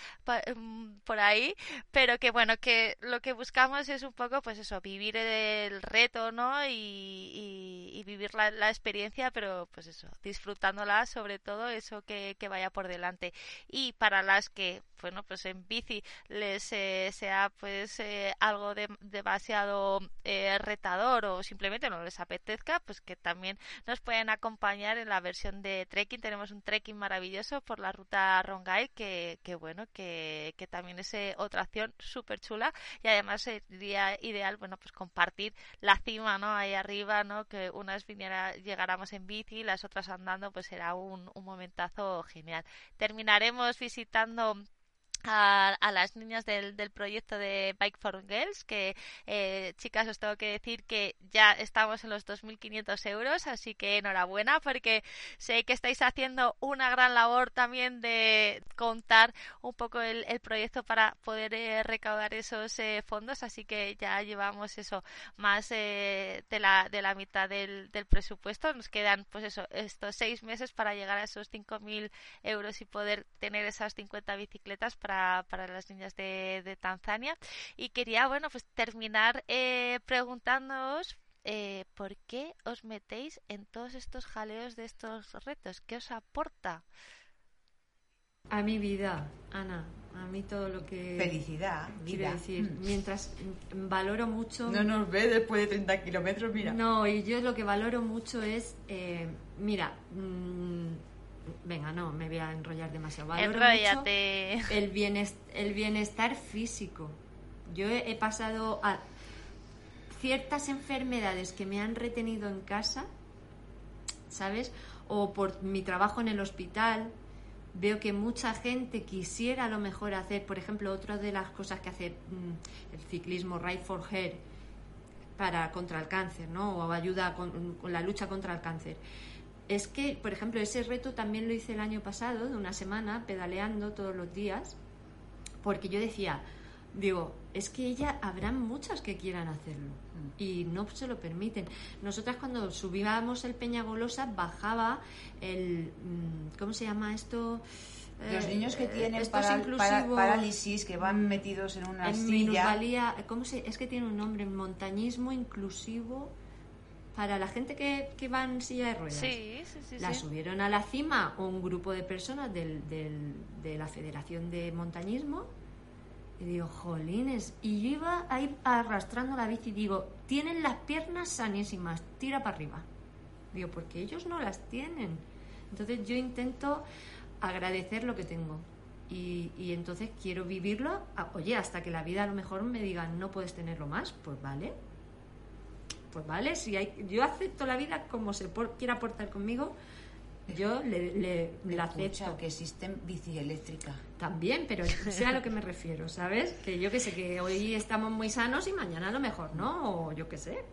mm, por ahí, pero que bueno, que lo que buscamos es un poco, pues eso, vivir el reto, ¿no? Y, y, vivir la, la, experiencia, pero pues eso, disfrutándola sobre todo, eso que, que vaya por delante. Y para las que bueno, pues en bici les eh, sea pues eh, algo demasiado eh, retador o simplemente no les apetezca, pues que también nos pueden acompañar en la versión de trekking. Tenemos un trekking maravilloso por la ruta Rongai que, que bueno, que, que también es otra acción súper chula y además sería ideal, bueno, pues compartir la cima, ¿no? Ahí arriba, ¿no? Que unas viniera, llegáramos en bici y las otras andando, pues será un, un momentazo genial. Terminaremos visitando a, las niñas del, del, proyecto de Bike for Girls, que eh, chicas os tengo que decir que ya estamos en los 2.500 euros, así que enhorabuena porque sé que estáis haciendo una gran labor también de contar un poco el, el proyecto para poder eh, recaudar esos eh, fondos, así que ya llevamos eso más de, la, de la mitad del, del presupuesto, nos quedan pues eso, estos seis meses para llegar a esos 5.000 euros y poder tener esas 50 bicicletas para para, las niñas de, Tanzania. Y quería, bueno, pues terminar eh, preguntándoos eh, por qué os metéis en todos estos jaleos de estos retos. ¿Qué os aporta?
A mi vida, Ana, a mí todo lo que...
Felicidad,
vida. decir, mm. mientras valoro mucho...
No nos ve después de 30 kilómetros, mira.
No, y yo lo que valoro mucho es, eh, mira, mm, venga, no, me voy a enrollar demasiado. el, bienestar, el bienestar físico. Yo he, pasado a ciertas enfermedades que me han retenido en casa, ¿sabes? O por mi trabajo en el hospital, veo que mucha gente quisiera a lo mejor hacer, por ejemplo, otra de las cosas que hace mm, el ciclismo Ride for Hair para contra el cáncer, ¿no? O ayuda con la lucha contra el cáncer es que, por ejemplo, ese reto también lo hice el año pasado, de una semana, pedaleando todos los días, porque yo decía, digo, es que ella habrán muchas que quieran hacerlo mm. y no se lo permiten. Nosotras cuando subíamos el Peña Golosa bajaba el, mm, ¿cómo se llama esto?
Los niños que eh, tienen parálisis, que van metidos en una
silla. ¿cómo se, es que tiene un nombre, montañismo inclusivo para la gente que, que va en silla de ruedas.
Sí, sí, sí.
La subieron a la cima un grupo de personas del, del, de la Federación de Montañismo. Y digo, jolines. Y yo iba ahí arrastrando la bici y digo, tienen las piernas sanísimas, tira para arriba. Digo, porque ellos no las tienen. Entonces yo intento agradecer lo que tengo. Y, y, entonces quiero vivirlo. Oye, hasta que la vida a lo mejor me diga no puedes tenerlo más, pues vale, pues vale, si hay, yo acepto la vida como se quiera portar conmigo, yo le, le, la acepto.
que existen bici eléctrica.
También, pero sé a lo que me (laughs) refiero, ¿sabes? Que yo que sé, que hoy estamos muy sanos y mañana a lo mejor no, o yo qué sé.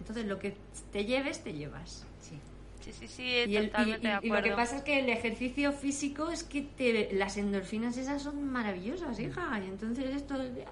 Entonces lo que te lleves, te llevas.
Sí. Sí, sí, sí, totalmente de acuerdo.
Y lo que pasa es que el ejercicio físico es que te, las endorfinas esas son maravillosas, hija. Y entonces esto de...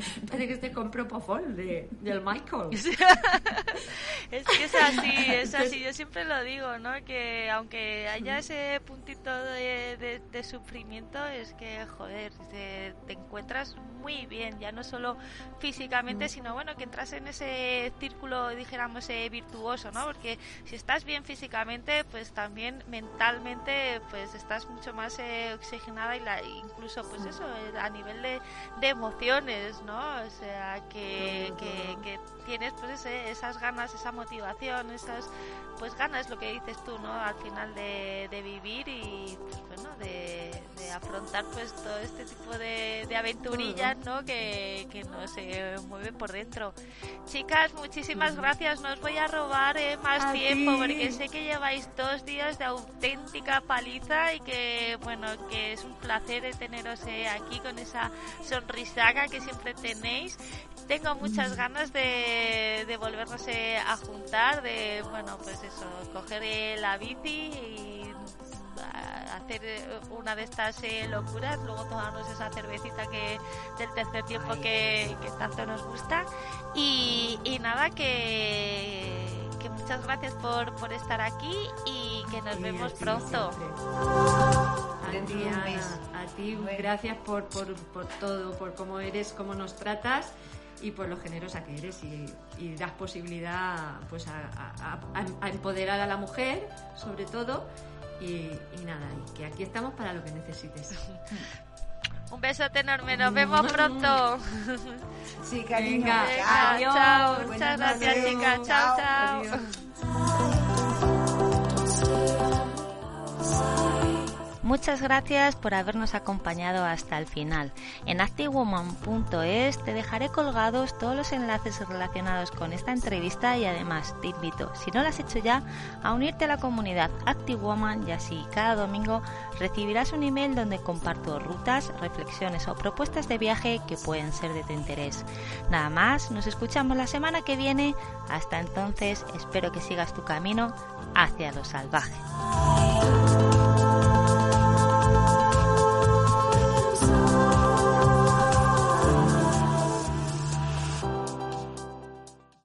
(laughs) Parece que este con Propofol de, del Michael. (laughs)
es que es así, es así. Yo siempre lo digo, ¿no? Que aunque haya ese puntito de, de, sufrimiento, es que, joder, te, encuentras muy bien, ya no solo físicamente, mm. sino bueno, que entras en ese círculo, dijéramos, eh, virtuoso, ¿no? Porque si estás bien físicamente, pues también mentalmente, pues estás mucho más eh, oxigenada y la, incluso, pues eso, eh, a nivel de, de emociones, ¿no? O sea, que, que, tienes pues esas ganas, esa motivación, esas pues ganas, lo que dices tú, ¿no? Al final de, de vivir y pues bueno, de, afrontar pues todo este tipo de, de aventurillas, ¿no? Que, que nos se mueven por dentro. Chicas, muchísimas gracias. No os voy a robar eh, más tiempo porque sé que lleváis dos días de auténtica paliza y que, bueno, que es un placer teneros eh, aquí con esa sonrisaga que siempre tenéis. Tengo muchas ganas de, de volvernos a juntar, de, bueno, pues eso, coger la bici y hacer eh, una de estas eh, locuras, luego tomarnos esa cervecita que del tercer tiempo que, tanto nos gusta. Y, nada, que, que muchas gracias por, por estar aquí y que nos vemos pronto.
A ti, a ti, gracias por, por, por todo, por cómo eres, cómo nos tratas y por lo generosa que eres y, das posibilidad pues a, empoderar a la mujer sobre todo. Y, nada y que aquí estamos para lo que necesites (laughs)
un besote enorme nos vemos pronto. (laughs)
Sí cariño.
Chao. Muchas gracias chicas. Chao chao Muchas gracias por habernos acompañado hasta el final. En activewoman.es te dejaré colgados todos los enlaces relacionados con esta entrevista y además te invito, si no lo has hecho ya, a unirte a la comunidad ActiveWoman y así cada domingo recibirás un email donde comparto rutas, reflexiones o propuestas de viaje que pueden ser de tu interés. Nada más, nos escuchamos la semana que viene. Hasta entonces, espero que sigas tu camino hacia lo salvaje.